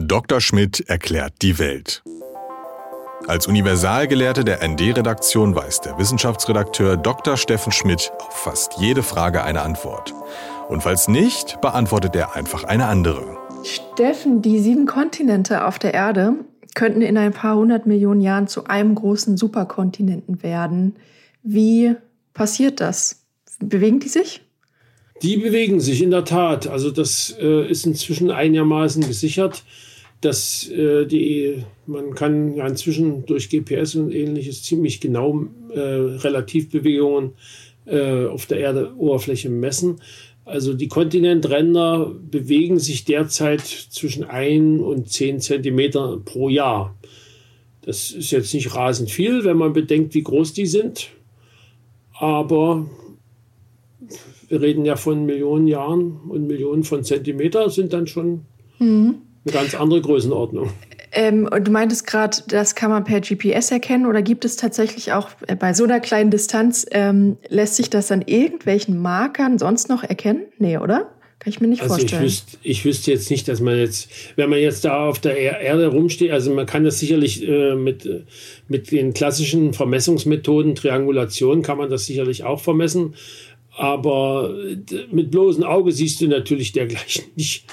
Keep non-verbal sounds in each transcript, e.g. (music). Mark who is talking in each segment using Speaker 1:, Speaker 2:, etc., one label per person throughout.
Speaker 1: Dr. Schmidt erklärt die Welt. Als Universalgelehrte der ND-Redaktion weiß der Wissenschaftsredakteur Dr. Steffen Schmidt auf fast jede Frage eine Antwort. Und falls nicht, beantwortet er einfach eine andere.
Speaker 2: Steffen, die sieben Kontinente auf der Erde könnten in ein paar hundert Millionen Jahren zu einem großen Superkontinenten werden. Wie passiert das? Bewegen die sich?
Speaker 3: Die bewegen sich in der Tat. Also das äh, ist inzwischen einigermaßen gesichert, dass äh, die, man kann ja inzwischen durch GPS und ähnliches ziemlich genau äh, Relativbewegungen äh, auf der Erdoberfläche messen. Also die Kontinentränder bewegen sich derzeit zwischen 1 und 10 Zentimeter pro Jahr. Das ist jetzt nicht rasend viel, wenn man bedenkt, wie groß die sind. Aber wir reden ja von Millionen Jahren und Millionen von Zentimeter sind dann schon mhm. eine ganz andere Größenordnung.
Speaker 2: Ähm, und du meintest gerade, das kann man per GPS erkennen oder gibt es tatsächlich auch äh, bei so einer kleinen Distanz, ähm, lässt sich das an irgendwelchen Markern sonst noch erkennen? Nee, oder? Kann ich mir nicht
Speaker 3: also
Speaker 2: vorstellen.
Speaker 3: Ich wüsste, ich wüsste jetzt nicht, dass man jetzt, wenn man jetzt da auf der Erde rumsteht, also man kann das sicherlich äh, mit, äh, mit den klassischen Vermessungsmethoden, Triangulation kann man das sicherlich auch vermessen. Aber mit bloßem Auge siehst du natürlich dergleichen (laughs) nicht.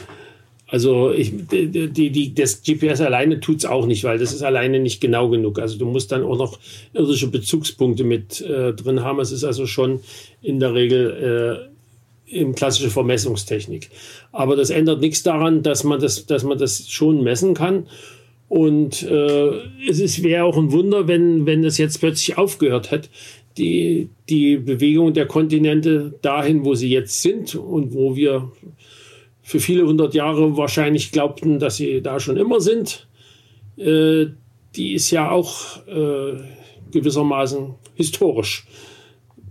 Speaker 3: Also ich, die, die, das GPS alleine tut es auch nicht, weil das ist alleine nicht genau genug. Also du musst dann auch noch irdische Bezugspunkte mit äh, drin haben. Es ist also schon in der Regel äh, im klassische Vermessungstechnik. Aber das ändert nichts daran, dass man das, dass man das schon messen kann. Und äh, es wäre auch ein Wunder, wenn, wenn das jetzt plötzlich aufgehört hat, die, die Bewegung der Kontinente dahin, wo sie jetzt sind und wo wir für viele hundert Jahre wahrscheinlich glaubten, dass sie da schon immer sind, äh, die ist ja auch äh, gewissermaßen historisch.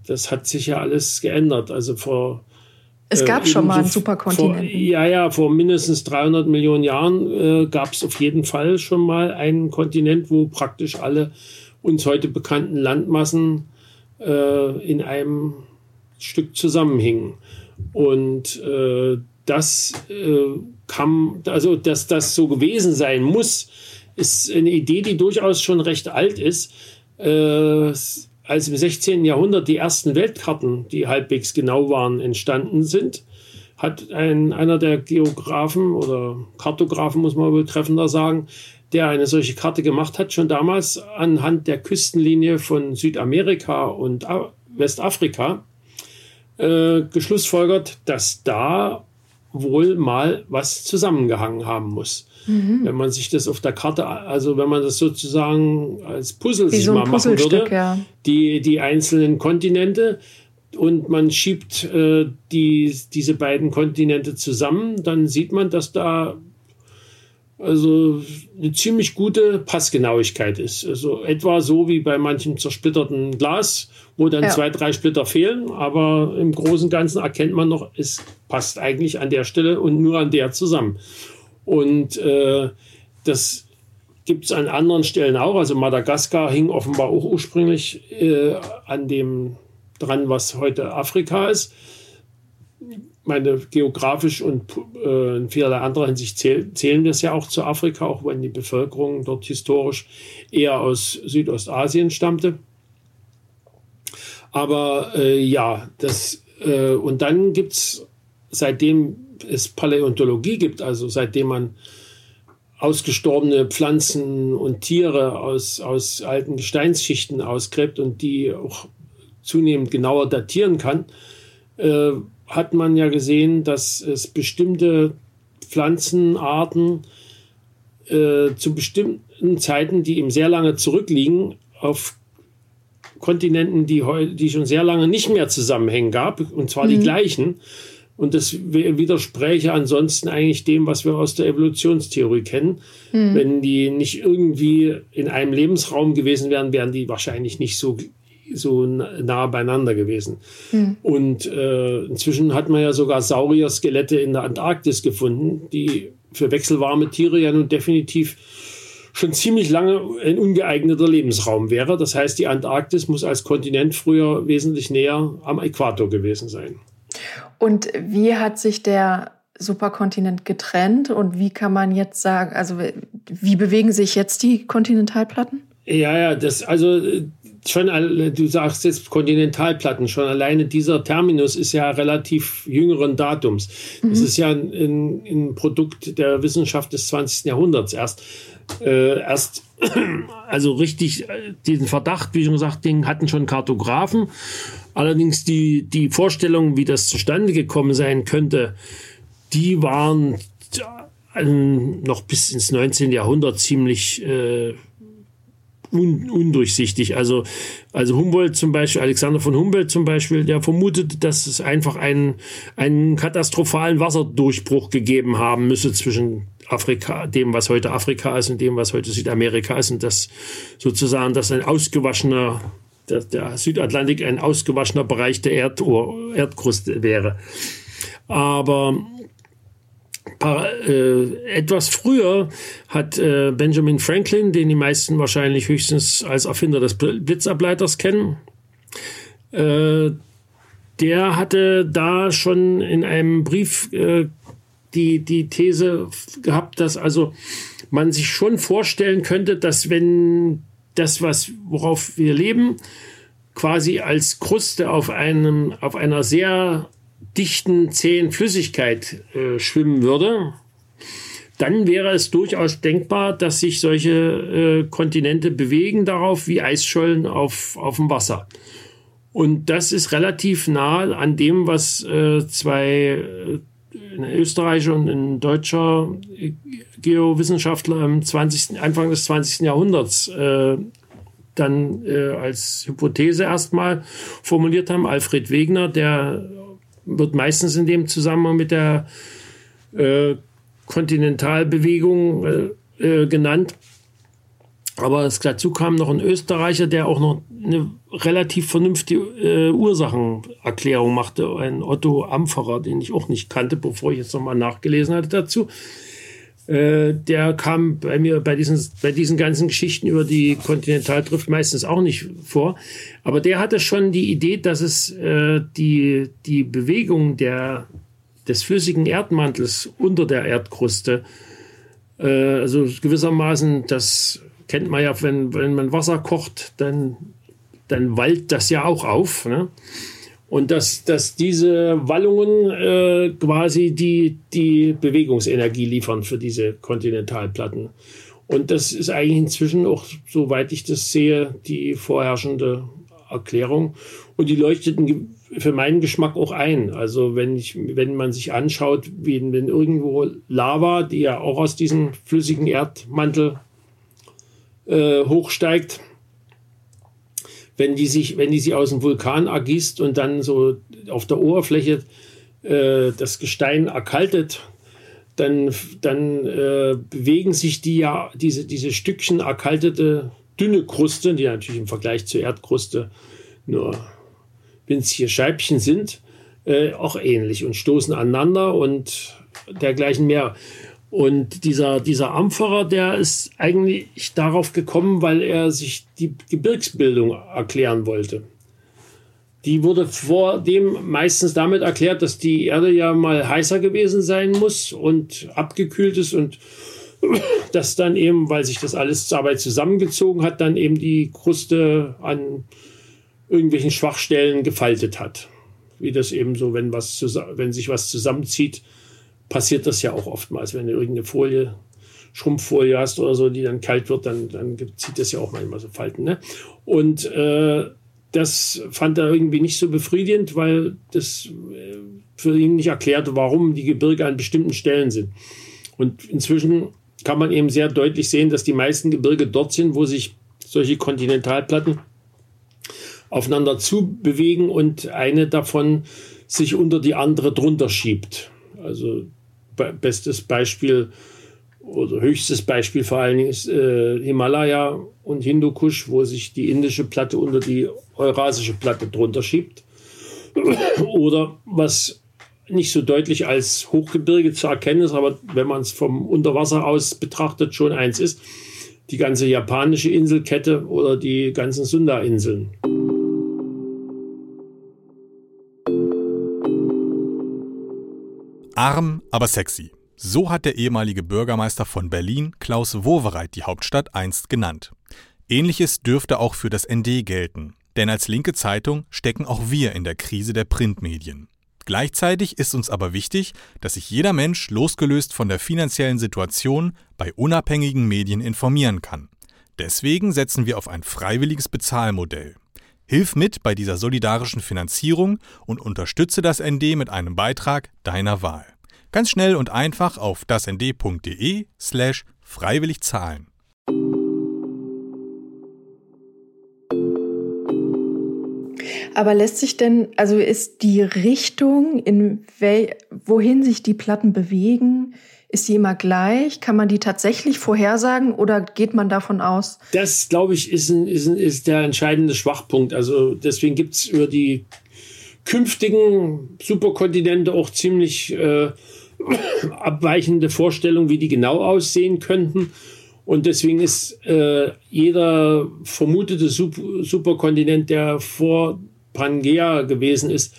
Speaker 3: Das hat sich ja alles geändert. Also vor
Speaker 2: es gab äh, schon mal einen Superkontinent.
Speaker 3: Ja, ja, vor mindestens 300 Millionen Jahren äh, gab es auf jeden Fall schon mal einen Kontinent, wo praktisch alle uns heute bekannten Landmassen äh, in einem Stück zusammenhingen. Und äh, das äh, kann, also dass das so gewesen sein muss, ist eine Idee, die durchaus schon recht alt ist. Äh, als im 16. Jahrhundert die ersten Weltkarten, die halbwegs genau waren, entstanden sind, hat ein, einer der Geografen oder Kartografen, muss man betreffender sagen, der eine solche Karte gemacht hat, schon damals anhand der Küstenlinie von Südamerika und Westafrika äh, geschlussfolgert, dass da wohl mal was zusammengehangen haben muss. Mhm. Wenn man sich das auf der Karte, also wenn man das sozusagen als Puzzle Wie sich so mal machen würde, ja. die, die einzelnen Kontinente und man schiebt äh, die, diese beiden Kontinente zusammen, dann sieht man, dass da also eine ziemlich gute Passgenauigkeit ist. Also etwa so wie bei manchem zersplitterten Glas, wo dann ja. zwei, drei Splitter fehlen, aber im Großen und Ganzen erkennt man noch, es passt eigentlich an der Stelle und nur an der zusammen. Und äh, das gibt es an anderen Stellen auch. Also Madagaskar hing offenbar auch ursprünglich äh, an dem dran, was heute Afrika ist meine, geografisch und äh, in vielerlei anderer Hinsicht zähl, zählen wir es ja auch zu Afrika, auch wenn die Bevölkerung dort historisch eher aus Südostasien stammte. Aber äh, ja, das, äh, und dann gibt es, seitdem es Paläontologie gibt, also seitdem man ausgestorbene Pflanzen und Tiere aus, aus alten Gesteinsschichten ausgräbt und die auch zunehmend genauer datieren kann, äh, hat man ja gesehen, dass es bestimmte Pflanzenarten äh, zu bestimmten Zeiten, die eben sehr lange zurückliegen, auf Kontinenten, die, die schon sehr lange nicht mehr zusammenhängen gab, und zwar mhm. die gleichen. Und das widerspräche ansonsten eigentlich dem, was wir aus der Evolutionstheorie kennen. Mhm. Wenn die nicht irgendwie in einem Lebensraum gewesen wären, wären die wahrscheinlich nicht so so nah beieinander gewesen. Mhm. Und äh, inzwischen hat man ja sogar Saurier-Skelette in der Antarktis gefunden, die für wechselwarme Tiere ja nun definitiv schon ziemlich lange ein ungeeigneter Lebensraum wäre. Das heißt, die Antarktis muss als Kontinent früher wesentlich näher am Äquator gewesen sein.
Speaker 2: Und wie hat sich der Superkontinent getrennt und wie kann man jetzt sagen, also wie bewegen sich jetzt die Kontinentalplatten?
Speaker 3: Ja, ja, das also schon, du sagst jetzt Kontinentalplatten, schon alleine dieser Terminus ist ja relativ jüngeren Datums. Mhm. Das ist ja ein, ein, Produkt der Wissenschaft des 20. Jahrhunderts erst. Äh, erst, (clears throat) also richtig, äh, diesen Verdacht, wie schon gesagt, den hatten schon Kartografen. Allerdings die, die Vorstellung, wie das zustande gekommen sein könnte, die waren äh, noch bis ins 19. Jahrhundert ziemlich äh, un, undurchsichtig. Also, also Humboldt zum Beispiel, Alexander von Humboldt zum Beispiel, der vermutet, dass es einfach einen, einen katastrophalen Wasserdurchbruch gegeben haben müsse zwischen Afrika, dem, was heute Afrika ist und dem, was heute Südamerika ist und dass sozusagen das ein ausgewaschener der, der Südatlantik ein ausgewaschener Bereich der Erd Erdkruste wäre. Aber äh, etwas früher hat äh, Benjamin Franklin, den die meisten wahrscheinlich höchstens als Erfinder des Blitzableiters kennen, äh, der hatte da schon in einem Brief äh, die, die These gehabt, dass also man sich schon vorstellen könnte, dass wenn das, was, worauf wir leben, quasi als Kruste auf einem, auf einer sehr dichten, zähen Flüssigkeit äh, schwimmen würde, dann wäre es durchaus denkbar, dass sich solche äh, Kontinente bewegen darauf wie Eisschollen auf, auf dem Wasser. Und das ist relativ nah an dem, was äh, zwei äh, ein Österreicher und ein deutscher Geowissenschaftler im 20., Anfang des 20. Jahrhunderts äh, dann äh, als Hypothese erstmal formuliert haben. Alfred Wegener, der wird meistens in dem Zusammenhang mit der äh, Kontinentalbewegung äh, äh, genannt. Aber es dazu kam noch ein Österreicher, der auch noch eine relativ vernünftige äh, Ursachenerklärung machte, ein Otto Ampferer, den ich auch nicht kannte, bevor ich jetzt nochmal nachgelesen hatte dazu. Äh, der kam bei mir bei diesen, bei diesen ganzen Geschichten über die Kontinentaldrift meistens auch nicht vor. Aber der hatte schon die Idee, dass es äh, die, die Bewegung der, des flüssigen Erdmantels unter der Erdkruste, äh, also gewissermaßen, das kennt man ja, wenn, wenn man Wasser kocht, dann, dann wallt das ja auch auf. Ne? Und dass, dass diese Wallungen äh, quasi die, die Bewegungsenergie liefern für diese Kontinentalplatten. Und das ist eigentlich inzwischen auch, soweit ich das sehe, die vorherrschende Erklärung. Und die leuchtet für meinen Geschmack auch ein. Also wenn, ich, wenn man sich anschaut, wie, wenn irgendwo Lava, die ja auch aus diesem flüssigen Erdmantel äh, hochsteigt, wenn die sich, wenn die sich aus dem Vulkan ergießt und dann so auf der Oberfläche äh, das Gestein erkaltet, dann, dann äh, bewegen sich die ja, diese, diese Stückchen erkaltete dünne Kruste, die natürlich im Vergleich zur Erdkruste nur winzige Scheibchen sind, äh, auch ähnlich und stoßen aneinander und dergleichen mehr. Und dieser, dieser Ampferer, der ist eigentlich darauf gekommen, weil er sich die Gebirgsbildung erklären wollte. Die wurde vor dem meistens damit erklärt, dass die Erde ja mal heißer gewesen sein muss und abgekühlt ist und (coughs) dass dann eben, weil sich das alles dabei zusammengezogen hat, dann eben die Kruste an irgendwelchen Schwachstellen gefaltet hat. Wie das eben so, wenn, was, wenn sich was zusammenzieht, passiert das ja auch oftmals, wenn du irgendeine Folie, Schrumpffolie hast oder so, die dann kalt wird, dann, dann zieht das ja auch manchmal so Falten. Ne? Und äh, das fand er irgendwie nicht so befriedigend, weil das äh, für ihn nicht erklärte, warum die Gebirge an bestimmten Stellen sind. Und inzwischen kann man eben sehr deutlich sehen, dass die meisten Gebirge dort sind, wo sich solche Kontinentalplatten aufeinander zu bewegen und eine davon sich unter die andere drunter schiebt. Also bestes Beispiel oder höchstes Beispiel vor allen Dingen ist äh, Himalaya und Hindukusch, wo sich die indische Platte unter die eurasische Platte drunter schiebt. (clears throat) oder was nicht so deutlich als Hochgebirge zu erkennen ist, aber wenn man es vom Unterwasser aus betrachtet, schon eins ist, die ganze japanische Inselkette oder die ganzen Sunda-Inseln.
Speaker 1: Arm, aber sexy. So hat der ehemalige Bürgermeister von Berlin, Klaus Wowereit, die Hauptstadt einst genannt. Ähnliches dürfte auch für das ND gelten. Denn als linke Zeitung stecken auch wir in der Krise der Printmedien. Gleichzeitig ist uns aber wichtig, dass sich jeder Mensch losgelöst von der finanziellen Situation bei unabhängigen Medien informieren kann. Deswegen setzen wir auf ein freiwilliges Bezahlmodell. Hilf mit bei dieser solidarischen Finanzierung und unterstütze das ND mit einem Beitrag deiner Wahl. Ganz schnell und einfach auf dasnd.de slash freiwillig zahlen.
Speaker 2: Aber lässt sich denn, also ist die Richtung, in wel, wohin sich die Platten bewegen, ist die immer gleich? Kann man die tatsächlich vorhersagen oder geht man davon aus?
Speaker 3: Das, glaube ich, ist, ein, ist, ein, ist der entscheidende Schwachpunkt. Also deswegen gibt es über die künftigen Superkontinente auch ziemlich äh, abweichende Vorstellungen, wie die genau aussehen könnten. Und deswegen ist äh, jeder vermutete Super Superkontinent, der vor Pangea gewesen ist,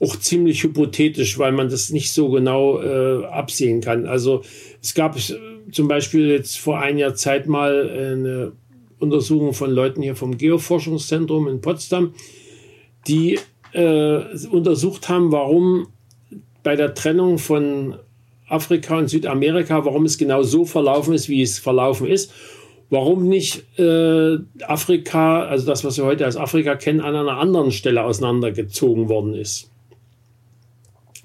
Speaker 3: auch ziemlich hypothetisch, weil man das nicht so genau äh, absehen kann. Also es gab äh, zum Beispiel jetzt vor einiger Zeit mal eine Untersuchung von Leuten hier vom Geoforschungszentrum in Potsdam, die äh, untersucht haben, warum bei der Trennung von Afrika und Südamerika, warum es genau so verlaufen ist, wie es verlaufen ist warum nicht äh, Afrika, also das, was wir heute als Afrika kennen, an einer anderen Stelle auseinandergezogen worden ist.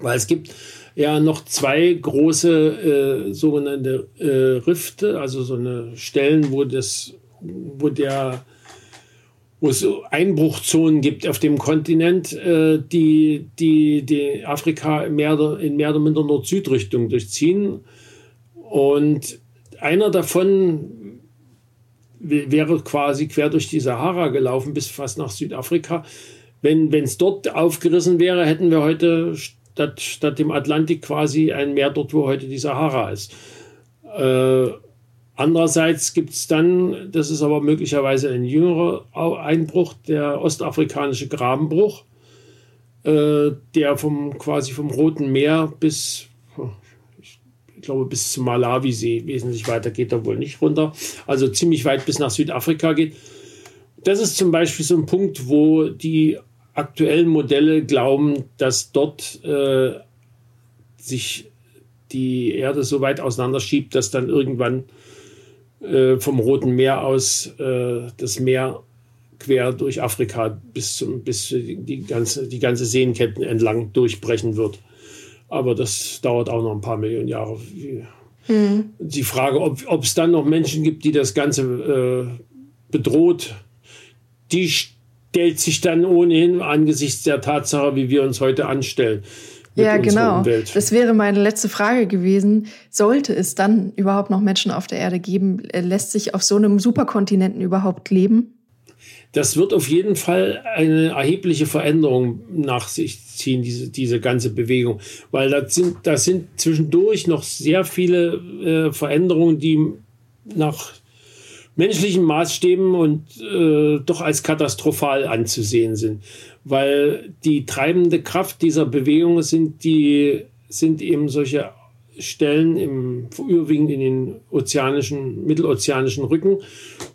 Speaker 3: Weil es gibt ja noch zwei große äh, sogenannte äh, Rifte, also so eine Stellen, wo das, wo der wo es Einbruchzonen gibt auf dem Kontinent, äh, die, die, die Afrika mehr, in mehr oder minder Nord-Süd-Richtung durchziehen. Und einer davon wäre quasi quer durch die Sahara gelaufen bis fast nach Südafrika. Wenn es dort aufgerissen wäre, hätten wir heute statt, statt dem Atlantik quasi ein Meer dort, wo heute die Sahara ist. Äh, andererseits gibt es dann, das ist aber möglicherweise ein jüngerer Einbruch, der ostafrikanische Grabenbruch, äh, der vom quasi vom Roten Meer bis glaube, bis zum Malawisee. Wesentlich weiter geht er wohl nicht runter. Also ziemlich weit bis nach Südafrika geht. Das ist zum Beispiel so ein Punkt, wo die aktuellen Modelle glauben, dass dort äh, sich die Erde so weit auseinanderschiebt, dass dann irgendwann äh, vom Roten Meer aus äh, das Meer quer durch Afrika bis, zum, bis die, ganze, die ganze Seenketten entlang durchbrechen wird. Aber das dauert auch noch ein paar Millionen Jahre. Mhm. Die Frage, ob es dann noch Menschen gibt, die das Ganze äh, bedroht, die stellt sich dann ohnehin angesichts der Tatsache, wie wir uns heute anstellen.
Speaker 2: Ja, genau. Umwelt. Das wäre meine letzte Frage gewesen. Sollte es dann überhaupt noch Menschen auf der Erde geben? Lässt sich auf so einem Superkontinenten überhaupt leben?
Speaker 3: das wird auf jeden Fall eine erhebliche Veränderung nach sich ziehen, diese, diese ganze Bewegung. Weil da sind, da sind zwischendurch noch sehr viele äh, Veränderungen, die nach menschlichen Maßstäben und äh, doch als katastrophal anzusehen sind. Weil die treibende Kraft dieser Bewegung sind die, sind eben solche Stellen im, überwiegend in den ozeanischen, mittelozeanischen Rücken,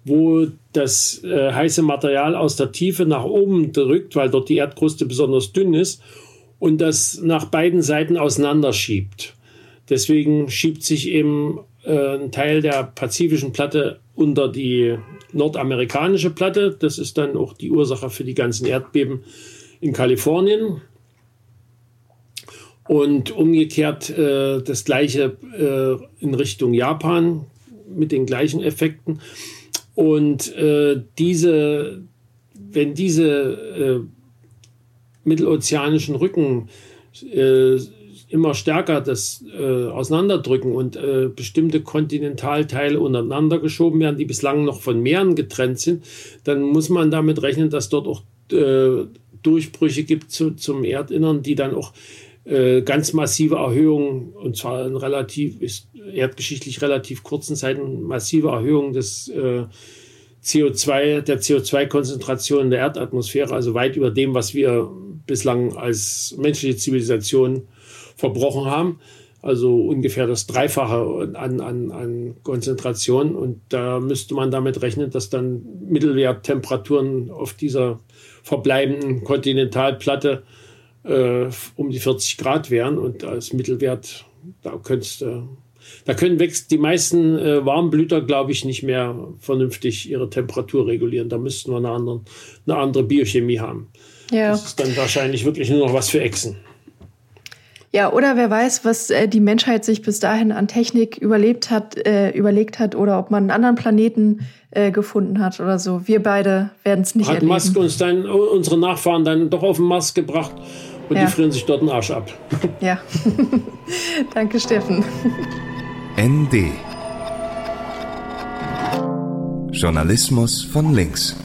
Speaker 3: wo das äh, heiße Material aus der Tiefe nach oben drückt, weil dort die Erdkruste besonders dünn ist und das nach beiden Seiten auseinanderschiebt. Deswegen schiebt sich eben äh, ein Teil der pazifischen Platte unter die nordamerikanische Platte. Das ist dann auch die Ursache für die ganzen Erdbeben in Kalifornien. Und umgekehrt äh, das gleiche äh, in Richtung Japan mit den gleichen Effekten. Und äh, diese, wenn diese äh, mittelozeanischen Rücken äh, immer stärker das äh, auseinanderdrücken und äh, bestimmte Kontinentalteile untereinander geschoben werden, die bislang noch von Meeren getrennt sind, dann muss man damit rechnen, dass dort auch äh, Durchbrüche gibt zu, zum Erdinnern, die dann auch äh, ganz massive Erhöhungen, und zwar in relativ, ist erdgeschichtlich relativ kurzen Zeiten, massive Erhöhungen des äh, CO2, der CO2-Konzentration in der Erdatmosphäre, also weit über dem, was wir bislang als menschliche Zivilisation verbrochen haben. Also ungefähr das Dreifache an, an, an Konzentration. Und da müsste man damit rechnen, dass dann Mittelwerttemperaturen auf dieser verbleibenden Kontinentalplatte äh, um die 40 Grad wären. Und als Mittelwert, da könntest du da können wächst die meisten äh, Warmblüter, glaube ich, nicht mehr vernünftig ihre Temperatur regulieren. Da müssten wir eine andere, eine andere Biochemie haben. Ja. Das ist dann wahrscheinlich wirklich nur noch was für Echsen.
Speaker 2: Ja, oder wer weiß, was äh, die Menschheit sich bis dahin an Technik überlebt hat, äh, überlegt hat oder ob man einen anderen Planeten äh, gefunden hat oder so. Wir beide werden es nicht
Speaker 3: hat
Speaker 2: erleben.
Speaker 3: Hat Musk uns dann, unsere Nachfahren dann doch auf den Mars gebracht und ja. die frieren sich dort den Arsch ab. (laughs)
Speaker 2: Ja. (laughs) Danke, Steffen.
Speaker 4: ND Journalismus von links.